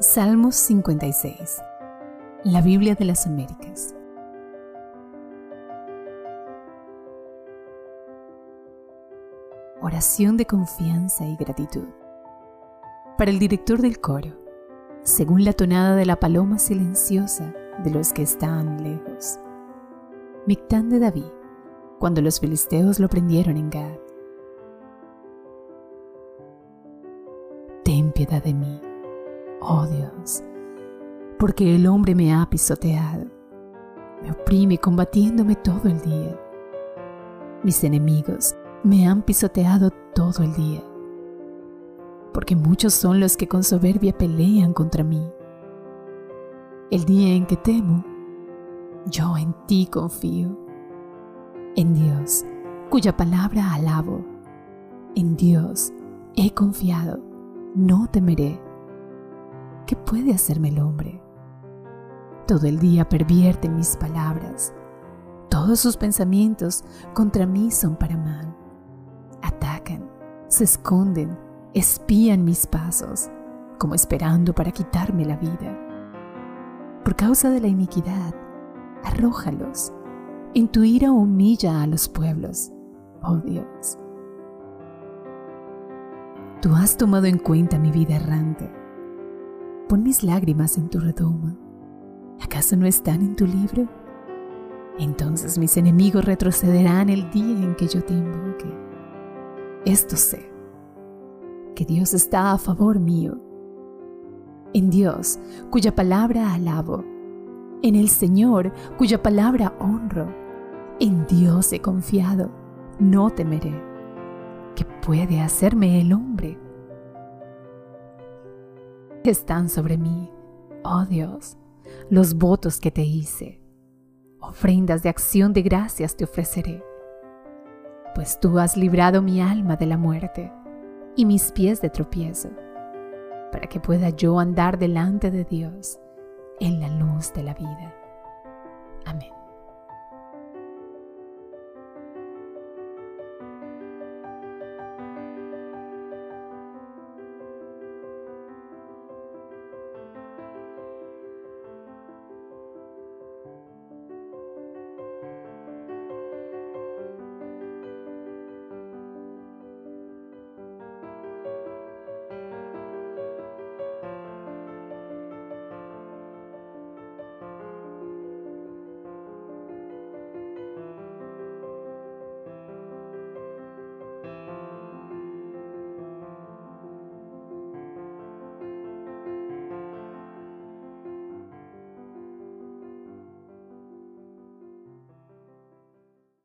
Salmos 56 La Biblia de las Américas Oración de confianza y gratitud Para el director del coro, según la tonada de la paloma silenciosa de los que están lejos. Mictán de David, cuando los filisteos lo prendieron en Gad. Ten piedad de mí, oh Dios, porque el hombre me ha pisoteado, me oprime combatiéndome todo el día. Mis enemigos me han pisoteado todo el día, porque muchos son los que con soberbia pelean contra mí. El día en que temo, yo en ti confío, en Dios, cuya palabra alabo, en Dios he confiado, no temeré. ¿Qué puede hacerme el hombre? Todo el día pervierten mis palabras, todos sus pensamientos contra mí son para mal se esconden, espían mis pasos, como esperando para quitarme la vida. Por causa de la iniquidad, arrójalos. En tu ira humilla a los pueblos, oh Dios. Tú has tomado en cuenta mi vida errante. Pon mis lágrimas en tu redoma. ¿Acaso no están en tu libro? Entonces mis enemigos retrocederán el día en que yo te invoque. Esto sé, que Dios está a favor mío. En Dios, cuya palabra alabo. En el Señor, cuya palabra honro. En Dios he confiado, no temeré. ¿Qué puede hacerme el hombre? Están sobre mí, oh Dios, los votos que te hice. Ofrendas de acción de gracias te ofreceré pues tú has librado mi alma de la muerte y mis pies de tropiezo, para que pueda yo andar delante de Dios en la luz de la vida. Amén.